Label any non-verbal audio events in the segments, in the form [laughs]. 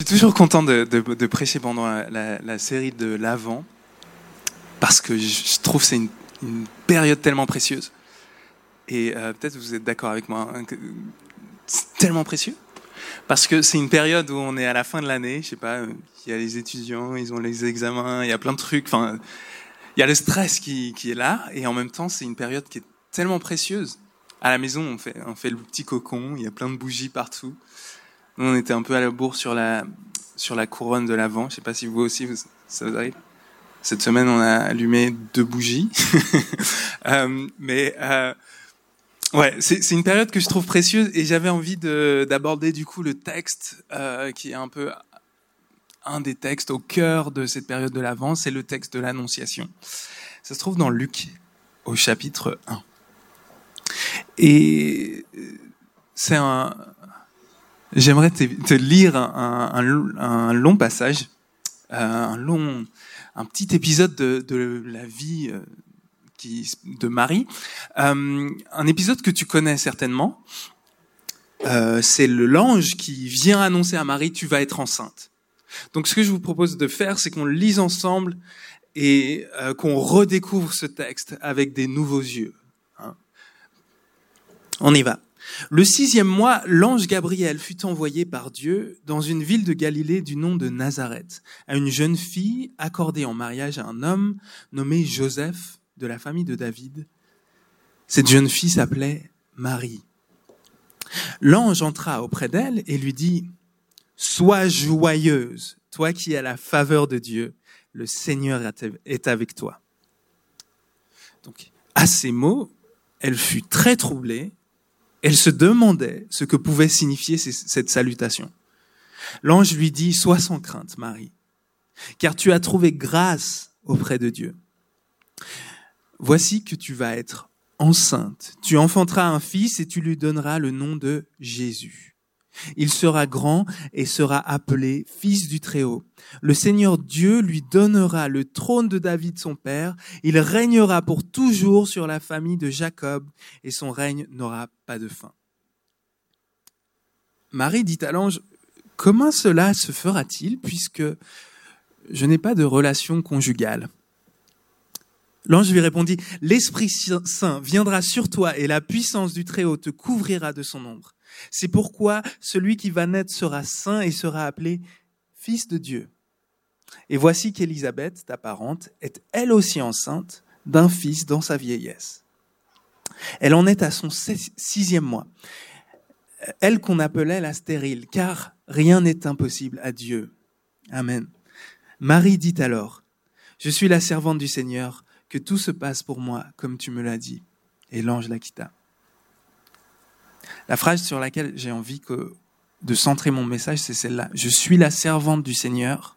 Je suis toujours content de, de, prêcher pendant la, série de l'Avent, parce que je trouve que c'est une, une, période tellement précieuse. Et euh, peut-être vous êtes d'accord avec moi, hein, c'est tellement précieux. Parce que c'est une période où on est à la fin de l'année, je sais pas, il y a les étudiants, ils ont les examens, il y a plein de trucs, enfin, il y a le stress qui, qui est là, et en même temps, c'est une période qui est tellement précieuse. À la maison, on fait, on fait le petit cocon, il y a plein de bougies partout. Nous, on était un peu à la bourre sur la, sur la couronne de l'Avent. Je sais pas si vous aussi, vous, ça vous arrive. Cette semaine, on a allumé deux bougies. [laughs] euh, mais euh, ouais, c'est une période que je trouve précieuse et j'avais envie d'aborder du coup le texte euh, qui est un peu un des textes au cœur de cette période de l'Avent, c'est le texte de l'Annonciation. Ça se trouve dans Luc au chapitre 1. Et c'est un, J'aimerais te, lire un, long passage, euh, un long, un petit épisode de, la vie euh, de Marie, euh, un épisode que tu connais certainement. C'est le l'ange qui vient annoncer à Marie tu vas être enceinte. Donc ce que je vous propose de faire, c'est qu'on le lise ensemble et qu'on redécouvre ce texte avec des nouveaux yeux. Hein. On y va. Le sixième mois, l'ange Gabriel fut envoyé par Dieu dans une ville de Galilée du nom de Nazareth, à une jeune fille accordée en mariage à un homme nommé Joseph de la famille de David. Cette jeune fille s'appelait Marie. L'ange entra auprès d'elle et lui dit, Sois joyeuse, toi qui as la faveur de Dieu, le Seigneur est avec toi. Donc, à ces mots, elle fut très troublée elle se demandait ce que pouvait signifier cette salutation. L'ange lui dit, Sois sans crainte, Marie, car tu as trouvé grâce auprès de Dieu. Voici que tu vas être enceinte, tu enfanteras un fils et tu lui donneras le nom de Jésus. Il sera grand et sera appelé Fils du Très-Haut. Le Seigneur Dieu lui donnera le trône de David son père. Il régnera pour toujours sur la famille de Jacob et son règne n'aura pas de fin. Marie dit à l'ange, comment cela se fera-t-il puisque je n'ai pas de relation conjugale? L'ange lui répondit, L'Esprit Saint viendra sur toi et la puissance du Très-Haut te couvrira de son ombre. C'est pourquoi celui qui va naître sera saint et sera appelé fils de Dieu. Et voici qu'Élisabeth, ta parente, est elle aussi enceinte d'un fils dans sa vieillesse. Elle en est à son sixième mois. Elle qu'on appelait la stérile, car rien n'est impossible à Dieu. Amen. Marie dit alors, Je suis la servante du Seigneur, que tout se passe pour moi comme tu me l'as dit. Et l'ange la quitta. La phrase sur laquelle j'ai envie que, de centrer mon message, c'est celle-là. Je suis la servante du Seigneur,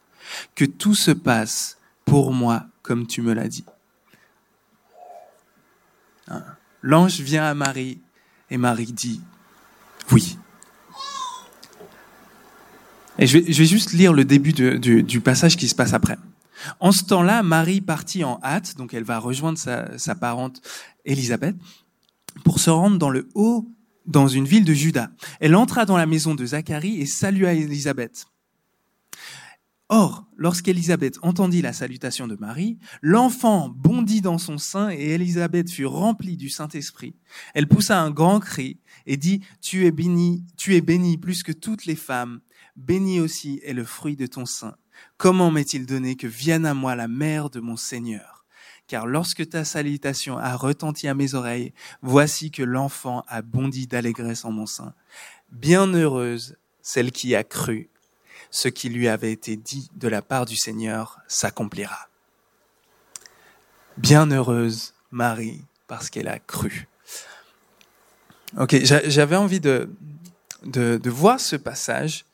que tout se passe pour moi comme tu me l'as dit. Hein? L'ange vient à Marie et Marie dit oui. Et je vais, juste lire le début du, passage qui se passe après. En ce temps-là, Marie partit en hâte, donc elle va rejoindre sa, sa parente Élisabeth, pour se rendre dans le haut dans une ville de Juda. Elle entra dans la maison de Zacharie et salua Élisabeth. Or, lorsqu'Élisabeth entendit la salutation de Marie, l'enfant bondit dans son sein et Élisabeth fut remplie du Saint-Esprit. Elle poussa un grand cri et dit, tu es bénie, tu es bénie plus que toutes les femmes. Béni aussi est le fruit de ton sein. Comment m'est-il donné que vienne à moi la mère de mon Seigneur? Car lorsque ta salutation a retenti à mes oreilles, voici que l'enfant a bondi d'allégresse en mon sein. Bienheureuse celle qui a cru, ce qui lui avait été dit de la part du Seigneur s'accomplira. Bienheureuse Marie, parce qu'elle a cru. Ok, j'avais envie de, de, de voir ce passage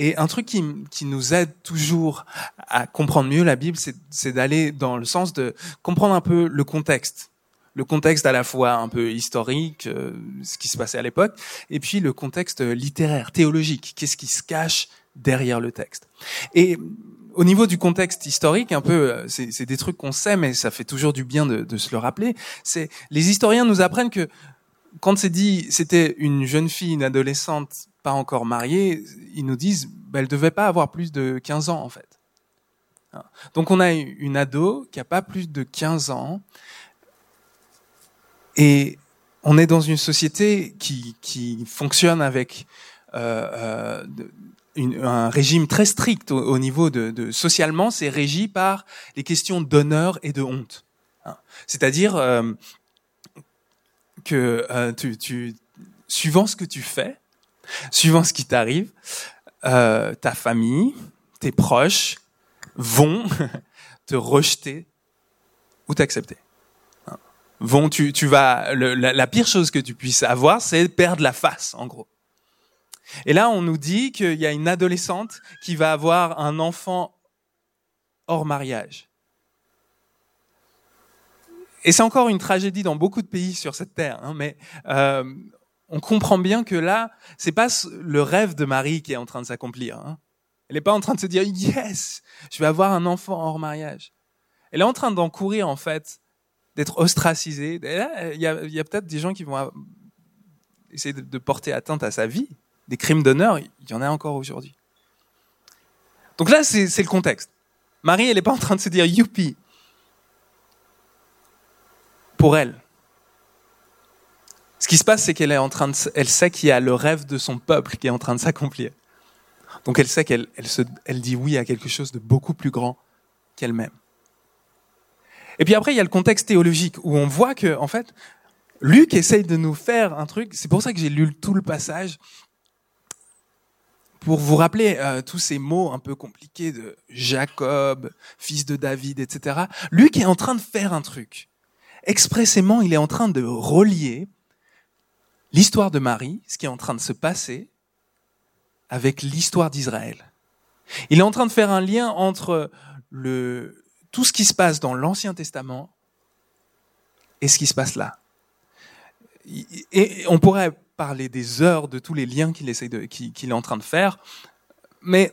et un truc qui, qui, nous aide toujours à comprendre mieux la Bible, c'est d'aller dans le sens de comprendre un peu le contexte. Le contexte à la fois un peu historique, euh, ce qui se passait à l'époque, et puis le contexte littéraire, théologique. Qu'est-ce qui se cache derrière le texte? Et au niveau du contexte historique, un peu, euh, c'est des trucs qu'on sait, mais ça fait toujours du bien de, de se le rappeler. C'est les historiens nous apprennent que quand c'est dit c'était une jeune fille, une adolescente pas encore mariée, ils nous disent bah, elle devait pas avoir plus de 15 ans en fait. Donc on a une ado qui a pas plus de 15 ans et on est dans une société qui, qui fonctionne avec euh, euh, un régime très strict au, niveau de, socialement, c'est régi par les questions d'honneur et de honte. Hein. C'est-à-dire euh, que tu, suivant ce que tu fais, [laughs] suivant ce qui t'arrive, euh, ta famille, tes proches vont [laughs] te rejeter ou t'accepter. Vont, tu, tu vas, la, pire chose que tu puisses avoir, c'est perdre la face, en gros. Et là, on nous dit qu'il y a une adolescente qui va avoir un enfant hors mariage. Et c'est encore une tragédie dans beaucoup de pays sur cette terre, hein, mais euh, on comprend bien que là, c'est pas le rêve de Marie qui est en train de s'accomplir. Hein. Elle n'est pas en train de se dire yes, je vais avoir un enfant hors mariage. Elle est en train d'encourir en fait d'être ostracisée. il y a, peut-être des gens qui vont essayer de, de porter atteinte à sa vie. Des crimes d'honneur, il y en a encore aujourd'hui. Donc là, c'est le contexte. Marie, elle n'est pas en train de se dire youpi, pour elle. Ce qui se passe, c'est qu'elle est en train de, elle sait qu'il y a le rêve de son peuple qui est en train de s'accomplir. Donc elle sait qu'elle elle se, elle dit oui à quelque chose de beaucoup plus grand qu'elle-même. Et puis après, il y a le contexte théologique où on voit que, en fait, Luc essaye de nous faire un truc. C'est pour ça que j'ai lu tout le passage pour vous rappeler euh, tous ces mots un peu compliqués de Jacob, fils de David, etc. Luc est en train de faire un truc expressément, il est en train de relier l'histoire de Marie, ce qui est en train de se passer, avec l'histoire d'Israël. Il est en train de faire un lien entre le, tout ce qui se passe dans l'Ancien Testament et ce qui se passe là. Et on pourrait parler des heures de tous les liens qu'il de, qu'il est en train de faire, mais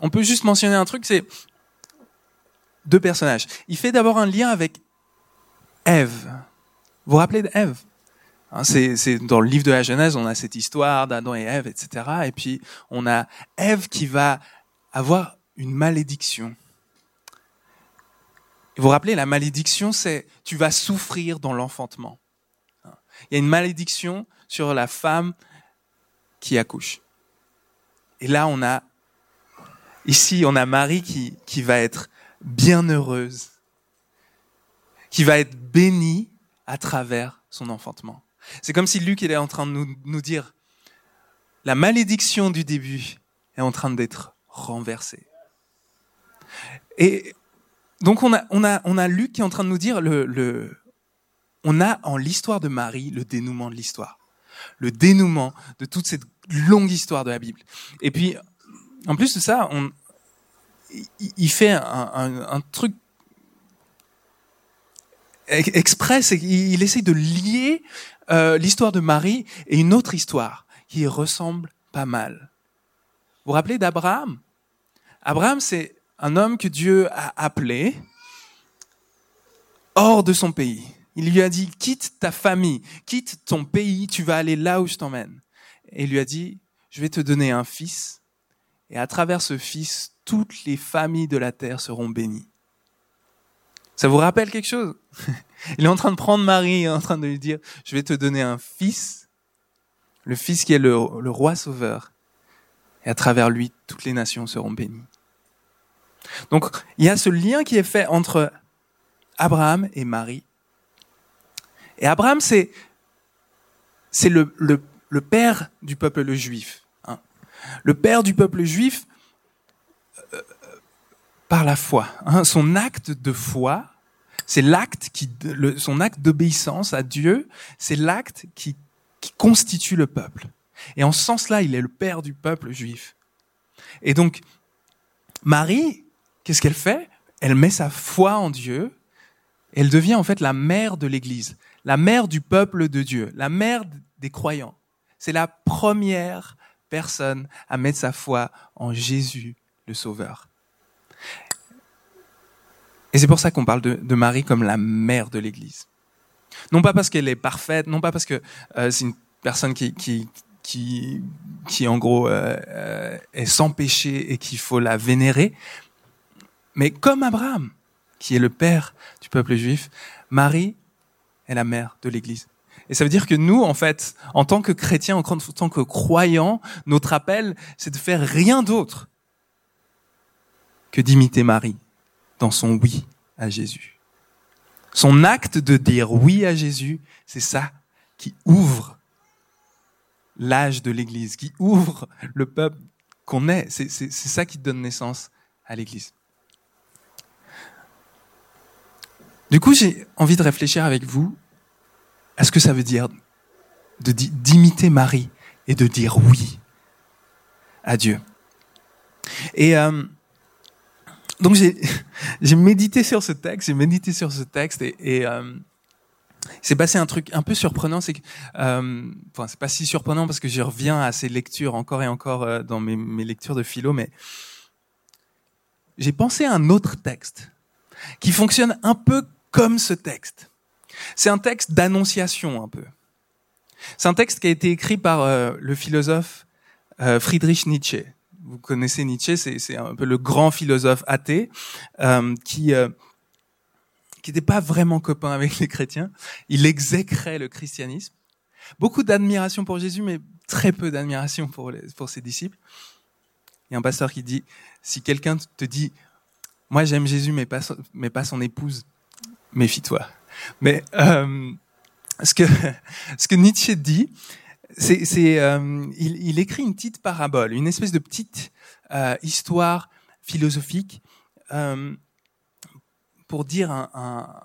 on peut juste mentionner un truc, c'est deux personnages. Il fait d'abord un lien avec Ève. Vous vous rappelez d'Ève? Hein, c'est, dans le livre de la Genèse, on a cette histoire d'Adam et Ève, etc. Et puis on a Ève qui va avoir une malédiction. vous vous rappelez, la malédiction, c'est tu vas souffrir dans l'enfantement. Il y a une malédiction sur la femme qui accouche. Et là, on a, ici, on a Marie qui, qui va être bienheureuse qui va être béni à travers son enfantement. C'est comme si Luc était en train de nous, nous dire, la malédiction du début est en train d'être renversée. Et donc on a, on a, on a Luc qui est en train de nous dire, le, le, on a en l'histoire de Marie le dénouement de l'histoire, le dénouement de toute cette longue histoire de la Bible. Et puis, en plus de ça, on, il fait un, un truc express, il essaie de lier euh, l'histoire de Marie et une autre histoire qui ressemble pas mal. Vous vous rappelez d'Abraham? Abraham, c'est un homme que Dieu a appelé hors de son pays. Il lui a dit, quitte ta famille, quitte ton pays, tu vas aller là où je t'emmène. Et il lui a dit, je vais te donner un fils, et à travers ce fils, toutes les familles de la terre seront bénies. Ça vous rappelle quelque chose? Il est en train de prendre Marie, il est en train de lui dire, je vais te donner un fils, le fils qui est le, roi sauveur, et à travers lui, toutes les nations seront bénies. Donc, il y a ce lien qui est fait entre Abraham et Marie. Et Abraham, c'est, c'est le, le, le, père du peuple juif. Hein. Le père du peuple juif, par la foi. Hein, son acte de foi, c'est l'acte qui, son acte d'obéissance à Dieu, c'est l'acte qui, qui constitue le peuple. Et en ce sens-là, il est le père du peuple juif. Et donc, Marie, qu'est-ce qu'elle fait? Elle met sa foi en Dieu. Elle devient en fait la mère de l'Église, la mère du peuple de Dieu, la mère des croyants. C'est la première personne à mettre sa foi en Jésus, le Sauveur. Et c'est pour ça qu'on parle de, Marie comme la mère de l'Église. Non pas parce qu'elle est parfaite, non pas parce que euh, c'est une personne qui, qui, qui, en gros euh, euh, est sans péché et qu'il faut la vénérer, mais comme Abraham, qui est le père du peuple juif, Marie est la mère de l'Église. Et ça veut dire que nous, en fait, en tant que chrétiens, en tant que croyants, notre appel, c'est de faire rien d'autre que d'imiter Marie dans son oui à Jésus. Son acte de dire oui à Jésus, c'est ça qui ouvre l'âge de l'Église, qui ouvre le peuple qu'on est. C'est ça qui donne naissance à l'Église. Du coup, j'ai envie de réfléchir avec vous à ce que ça veut dire d'imiter Marie et de dire oui à Dieu. Et euh, donc [laughs] j'ai médité sur ce texte, j'ai médité sur ce texte et, et euh, c'est passé un truc un peu surprenant, c'est que, euh, enfin c'est pas si surprenant parce que je reviens à ces lectures encore et encore euh, dans mes, mes lectures de philo, mais j'ai pensé à un autre texte qui fonctionne un peu comme ce texte. C'est un texte d'annonciation un peu. C'est un texte qui a été écrit par euh, le philosophe euh, Friedrich Nietzsche. Vous connaissez Nietzsche, c'est un peu le grand philosophe athée euh, qui qui n'était pas vraiment copain avec les chrétiens. Il exécrait le christianisme. Beaucoup d'admiration pour Jésus, mais très peu d'admiration pour, pour ses disciples. Il y a un pasteur qui dit, si quelqu'un te dit, moi j'aime Jésus, mais pas, mais pas son épouse, méfie-toi. Mais euh, ce que [laughs] ce que Nietzsche dit, c'est, c'est euh, il, il, écrit une petite parabole, une espèce de petite euh, histoire philosophique euh, pour dire un, un,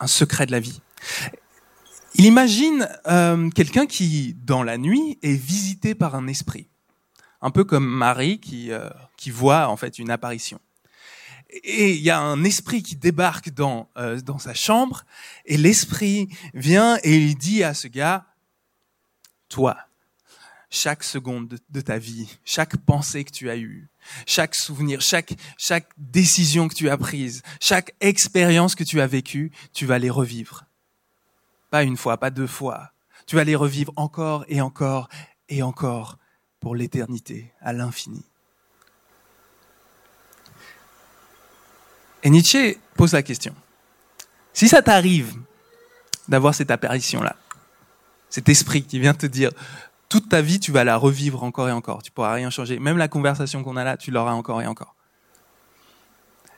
un, secret de la vie. Il imagine euh, quelqu'un qui, dans la nuit, est visité par un esprit, un peu comme Marie qui euh, qui voit en fait une apparition et il y a un esprit qui débarque dans, euh, dans sa chambre, et l'esprit vient et il dit à ce gars, toi, chaque seconde de, ta vie, chaque pensée que tu as eue, chaque souvenir, chaque, chaque décision que tu as prise, chaque expérience que tu as vécue, tu vas les revivre. Pas une fois, pas deux fois. Tu vas les revivre encore et encore et encore pour l'éternité, à l'infini. Et Nietzsche pose la question. Si ça t'arrive d'avoir cette apparition-là, cet esprit qui vient te dire, toute ta vie, tu vas la revivre encore et encore, tu pourras rien changer. Même la conversation qu'on a là, tu l'auras encore et encore.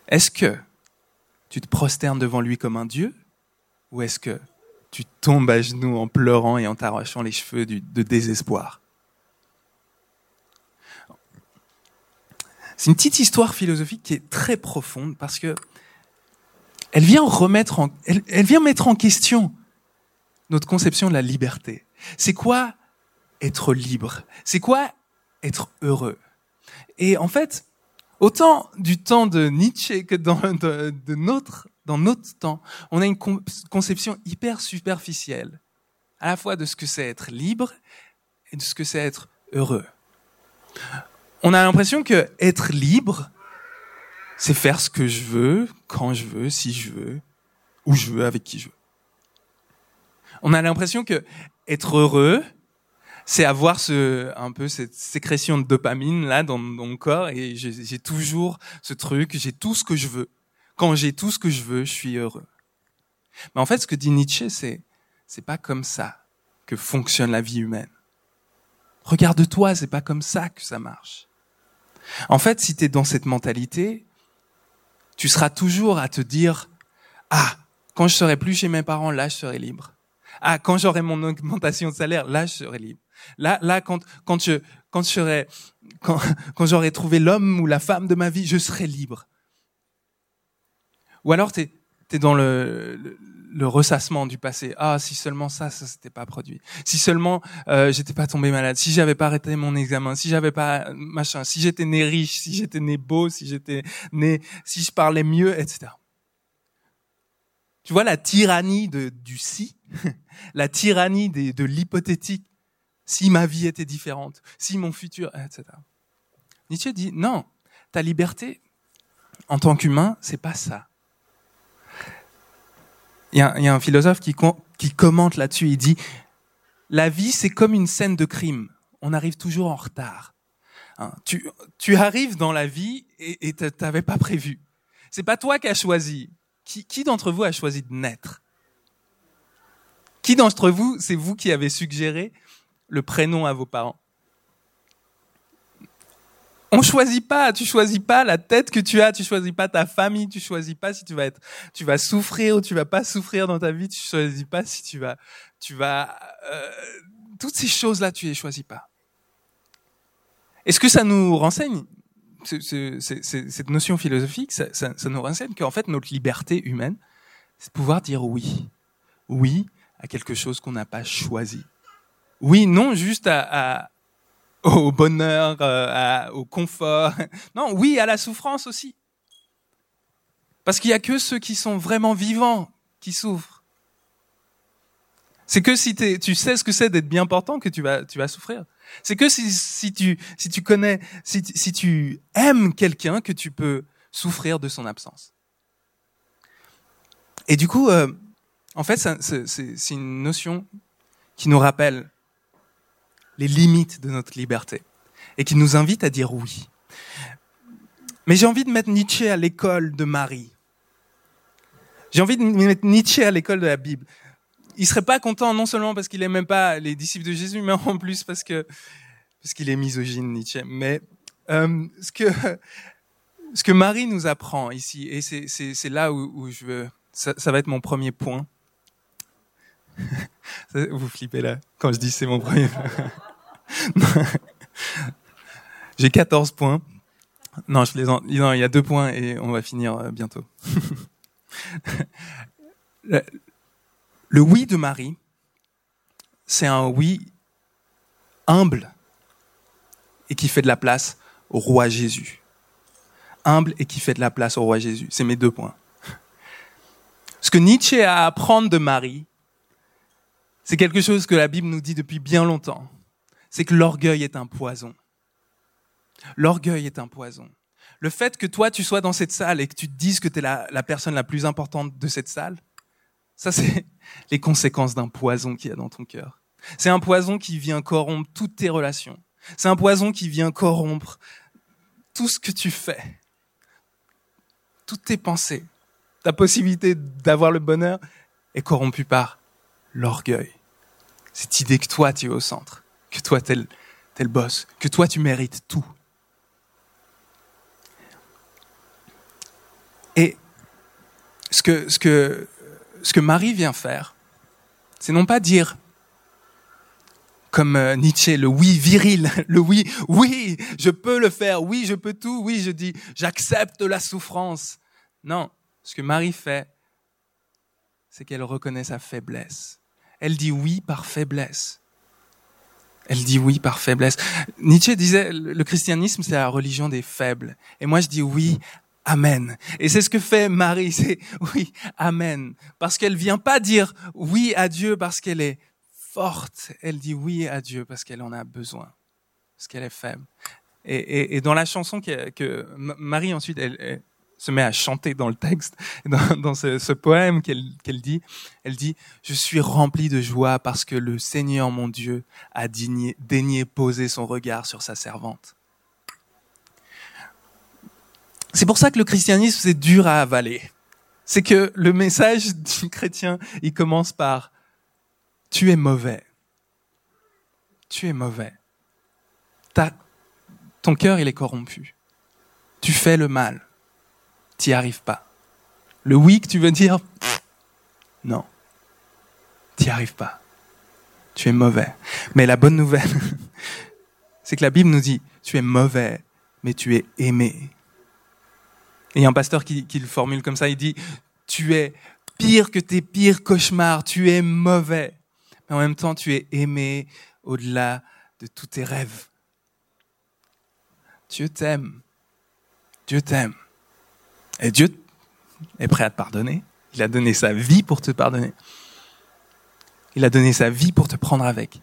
Est-ce que tu te prosternes devant lui comme un dieu? Ou est-ce que tu tombes à genoux en pleurant et en t'arrachant les cheveux de désespoir? C'est une petite histoire philosophique qui est très profonde parce que elle vient remettre elle vient mettre en question notre conception de la liberté. C'est quoi être libre? C'est quoi être heureux? Et en fait, autant du temps de Nietzsche que dans notre dans notre temps, on a une conception hyper superficielle, à la fois de ce que c'est être libre et de ce que c'est être heureux on a l'impression que être libre, c'est faire ce que je veux, quand je veux, si je veux, où je veux, avec qui je veux. On a l'impression que être heureux, c'est avoir ce, un peu cette sécrétion de dopamine là dans, mon corps et j'ai toujours ce truc, j'ai tout ce que je veux. Quand j'ai tout ce que je veux, je suis heureux. Mais en fait, ce que dit Nietzsche, c'est, c'est pas comme ça que fonctionne la vie humaine. Regarde-toi, c'est pas comme ça que ça marche. En fait, si tu es dans cette mentalité, tu seras toujours à te dire, ah, quand je serai plus chez mes parents, là, je serai libre. Ah, quand j'aurai mon augmentation de salaire, là, je serai libre. Là, là, quand, quand je, quand je serai, quand, quand j'aurai trouvé l'homme ou la femme de ma vie, je serai libre. Ou alors, tu es, dans le, le ressassement du passé. Ah, si seulement ça, ça s'était pas produit. Si seulement euh, j'étais pas tombé malade. Si j'avais pas arrêté mon examen. Si j'avais pas machin. Si j'étais né riche. Si j'étais né beau. Si j'étais né. Si je parlais mieux, etc. Tu vois la tyrannie de, du si, [laughs] la tyrannie de, l'hypothétique. Si ma vie était différente, si mon futur, etc. Nietzsche dit non, ta liberté en tant qu'humain, c'est pas ça Il y, a, un philosophe qui, commente là-dessus, il dit, la vie, c'est comme une scène de crime. On arrive toujours en retard. Hein, tu, arrives dans la vie et tu n'avais pas prévu. C'est pas toi qui as choisi. Qui d'entre vous a choisi de naître? Qui d'entre vous, c'est vous qui avez suggéré le prénom à vos parents? On choisit pas, tu choisis pas la tête que tu as, tu choisis pas ta famille, tu choisis pas si tu vas être, tu vas souffrir ou tu vas pas souffrir dans ta vie, tu choisis pas si tu vas, tu vas, euh, toutes ces choses là, tu les choisis pas. Est-ce que ça nous renseigne? Cette notion philosophique, ça, nous renseigne qu'en fait notre liberté humaine, c'est pouvoir dire oui, oui à quelque chose qu'on n'a pas choisi. Oui, non juste au bonheur, euh, au confort. [laughs] Non, oui, à la souffrance aussi. Parce qu'il n'y a que ceux qui sont vraiment vivants qui souffrent. C'est que si tu sais ce que c'est d'être bien portant que tu vas, souffrir. C'est que si, tu, connais, si, si tu aimes quelqu'un que tu peux souffrir de son absence. Et du coup, euh, en fait, c'est une notion qui nous rappelle les limites de notre liberté et qui nous invite à dire oui. Mais j'ai envie de mettre Nietzsche à l'école de Marie. J'ai envie de mettre Nietzsche à l'école de la Bible. Il serait pas content non seulement parce qu'il aime pas les disciples de Jésus, mais en plus parce que parce qu'il est misogyne Nietzsche. Mais euh, ce que ce que Marie nous apprend ici, et c'est là où, où je veux, ça, ça va être mon premier point, [laughs] Vous flippez là quand je dis c'est mon premier. [laughs] J'ai 14 points. Non, je plaisante. Non, il y a deux points et on va finir euh, bientôt. [laughs] le, oui de Marie, c'est un oui humble et qui fait de la place au roi Jésus. Humble et qui fait de la place au roi Jésus. C'est mes deux points. Ce que Nietzsche a à apprendre de Marie, c'est quelque chose que la Bible nous dit depuis bien longtemps. C'est que l'orgueil est un poison. L'orgueil est un poison. Le fait que toi, tu sois dans cette salle et que tu te dises que tu es la, la, personne la plus importante de cette salle, ça, c'est [laughs] les conséquences d'un poison qu'il y a dans ton cœur. C'est un poison qui vient corrompre toutes tes relations. C'est un poison qui vient corrompre tout ce que tu fais, toutes tes pensées. Ta possibilité d'avoir le bonheur est corrompue par l'orgueil. Cette idée que toi, tu es au centre, que toi, tu es, le boss, que toi, tu mérites tout. Et ce que, ce que, ce que Marie vient faire, c'est non pas dire comme euh, Nietzsche, le oui viril, [laughs] le oui, oui, je peux le faire, oui, je peux tout, oui, je dis, j'accepte la souffrance. Non, ce que Marie fait, c'est qu'elle reconnaît sa faiblesse elle dit oui par faiblesse. Elle dit oui par faiblesse. Nietzsche disait, le christianisme, c'est la religion des faibles. Et moi, je dis oui, amen. Et c'est ce que fait Marie, [laughs] c'est oui, amen. Parce qu'elle vient pas dire oui à Dieu parce qu'elle est forte. Elle dit oui à Dieu parce qu'elle en a besoin. Parce qu'elle est faible. Et, dans la chanson que, Marie ensuite, elle, se met à chanter dans le texte, [laughs] dans, ce, poème qu'elle dit. Elle dit, je suis remplie de joie parce que le Seigneur mon Dieu a daigné poser son regard sur sa servante. C'est pour ça que le christianisme, c'est dur à avaler. C'est que le message du chrétien, il commence par tu es mauvais. Tu es mauvais. ton cœur, il est corrompu. Tu fais le mal t'y arrives pas. Le oui que tu veux dire, non, t'y arrives pas. Tu es mauvais. Mais la bonne nouvelle, [laughs] c'est que la Bible nous dit, tu es mauvais, mais tu es aimé. Et un pasteur qui le formule comme ça, il dit, tu es pire que tes pires cauchemars, tu es mauvais, mais en même temps tu es aimé au-delà de tous tes rêves. Dieu t'aime. Dieu t'aime. Et Dieu est prêt à te pardonner. Il a donné sa vie pour te pardonner. Il a donné sa vie pour te prendre avec.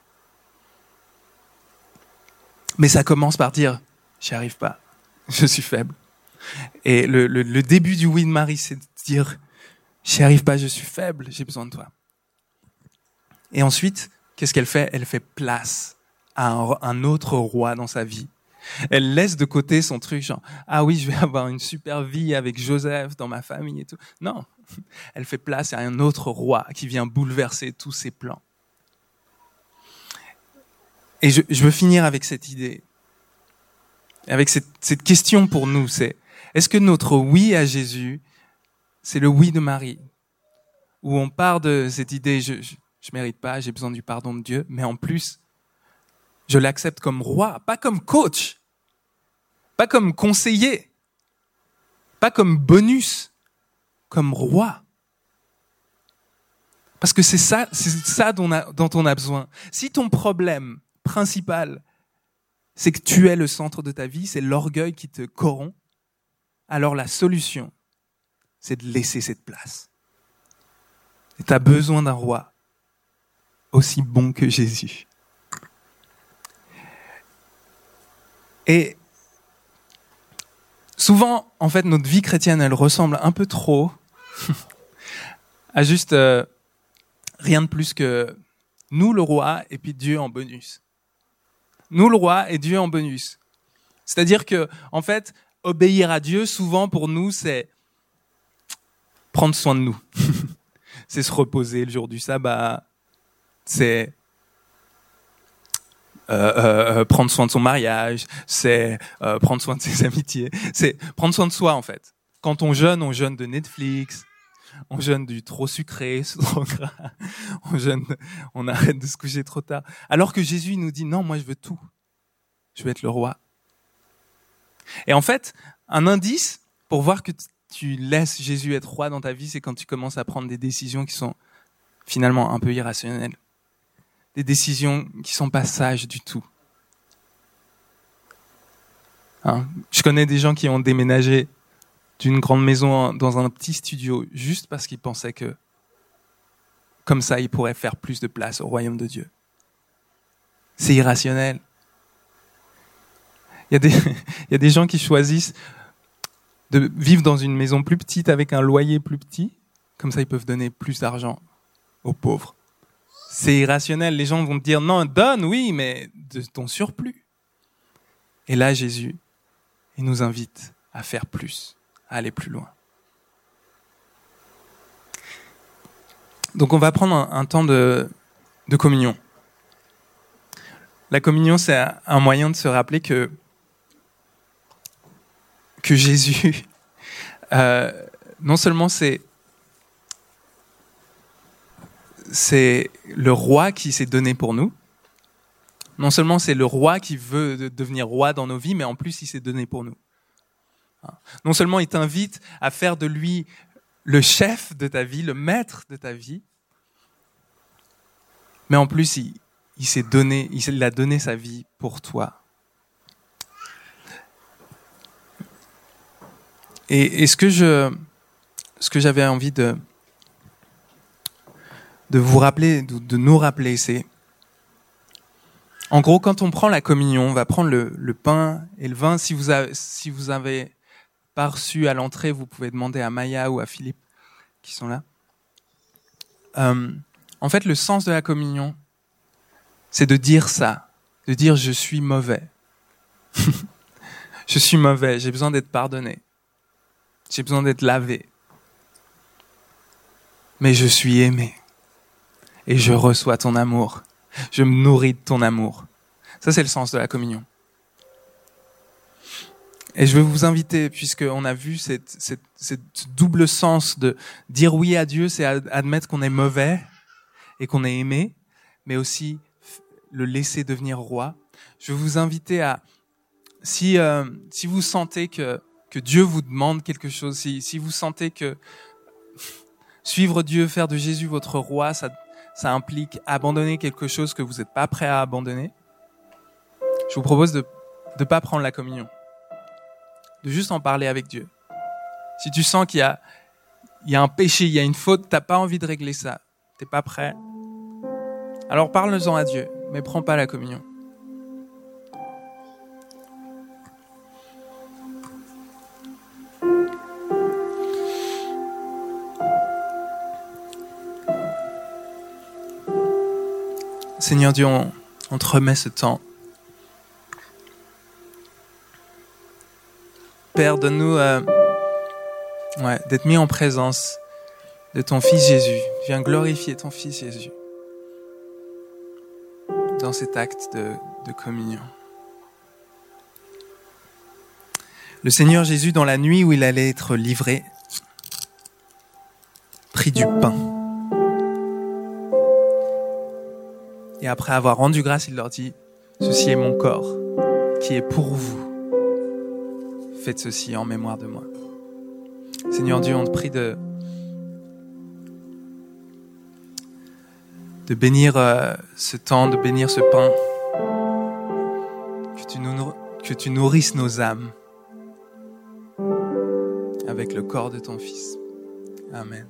Mais ça commence par dire, j'y arrive pas, je suis faible. Et le, début du oui de Marie, c'est de dire, J'y arrive pas, je suis faible, j'ai besoin de toi. Et ensuite, qu'est-ce qu'elle fait? Elle fait place à un, autre roi dans sa vie. Elle laisse de côté son truc, genre, ah oui, je vais avoir une super vie avec Joseph dans ma famille et tout. Non, [laughs] elle fait place à un autre roi qui vient bouleverser tous ses plans. Et je, veux finir avec cette idée, avec cette, question pour nous, c'est, est-ce que notre oui à Jésus, c'est le oui de Marie, où on part de cette idée, je, je, je mérite pas, j'ai besoin du pardon de Dieu, mais en plus, je l'accepte comme roi, pas comme coach, pas comme conseiller, pas comme bonus, comme roi. Parce que c'est ça, c'est ça dont, on a besoin. Si ton problème principal, c'est que tu es le centre de ta vie, c'est l'orgueil qui te corrompt, alors la solution, c'est de laisser cette place. Tu as besoin d'un roi aussi bon que Jésus. Et souvent, en fait, notre vie chrétienne, elle ressemble un peu trop [laughs] à juste euh, rien de plus que nous, le roi, et puis Dieu en bonus. Nous, le roi, et Dieu en bonus. C'est-à-dire que, en fait, obéir à Dieu, souvent pour nous, c'est prendre soin de nous. [laughs] c'est se reposer le jour du sabbat. C'est euh, euh, euh, prendre soin de son mariage, c'est prendre soin de ses [laughs] amitiés, c'est prendre soin de soi en fait. Quand on jeûne, on jeûne de Netflix, on jeûne du trop sucré, [laughs] on jeûne, on arrête de se coucher trop tard. Alors que Jésus nous dit non, moi je veux tout, je veux être le roi. Et en fait, un indice pour voir que tu laisses Jésus être roi dans ta vie, c'est quand tu commences à prendre des décisions qui sont finalement un peu irrationnelles des décisions qui sont pas sages du tout. Hein? Je connais des gens qui ont déménagé d'une grande maison dans un petit studio juste parce qu'ils pensaient que comme ça ils pourraient faire plus de place au royaume de Dieu. C'est irrationnel. Il y, a des, [laughs] il y a des gens qui choisissent de vivre dans une maison plus petite avec un loyer plus petit, comme ça ils peuvent donner plus d'argent aux pauvres c'est irrationnel. Les gens vont te dire non, donne, oui, mais de ton surplus. Et là, Jésus, il nous invite à faire plus, à aller plus loin. Donc on va prendre un, temps de, communion. La communion, c'est un moyen de se rappeler que, que Jésus, [laughs] euh, non seulement c'est c'est le roi qui s'est donné pour nous. Non seulement c'est le roi qui veut devenir roi dans nos vies, mais en plus il s'est donné pour nous. Non seulement il t'invite à faire de lui le chef de ta vie, le maître de ta vie, mais en plus il, s'est donné, il a donné sa vie pour toi. Et, et ce que je, ce que j'avais envie de, de vous rappeler, de, nous rappeler, c'est en gros quand on prend la communion, on va prendre le, pain et le vin. Si vous avez, si vous pas reçu à l'entrée, vous pouvez demander à Maya ou à Philippe qui sont là. Euh, en fait, le sens de la communion, c'est de dire ça, de dire je suis mauvais. [laughs] je suis mauvais, j'ai besoin d'être pardonné. J'ai besoin d'être lavé. Mais je suis aimé et je reçois ton amour. Je me nourris de ton amour. Ça, c'est le sens de la communion. Et je veux vous inviter, puisqu'on a vu cette, cette, cette, double sens de dire oui à Dieu, c'est admettre qu'on est mauvais et qu'on est aimé, mais aussi le laisser devenir roi. Je veux vous inviter à, si, euh, si vous sentez que, que Dieu vous demande quelque chose, si, si vous sentez que suivre Dieu, faire de Jésus votre roi, ça, ça implique abandonner quelque chose que vous n'êtes pas prêt à abandonner, je vous propose de ne pas prendre la communion, de juste en parler avec Dieu. Si tu sens qu'il y a, il y a un péché, il y a une faute, tu n'as pas envie de régler ça, tu n'es pas prêt, alors parle-en à Dieu, mais prends pas la communion. Seigneur Dieu, on, te remet ce temps. Père, donne-nous euh, d'être mis en présence de ton Fils Jésus. Viens glorifier ton Fils Jésus dans cet acte de communion. Le Seigneur Jésus, dans la nuit où il allait être livré, prit du pain. Et après avoir rendu grâce, il leur dit, Ceci est mon corps qui est pour vous. Faites ceci en mémoire de moi. Seigneur Dieu, on te prie de, de bénir euh, ce temps, de bénir ce pain, que tu, nous, que tu nourrisses nos âmes avec le corps de ton Fils. Amen.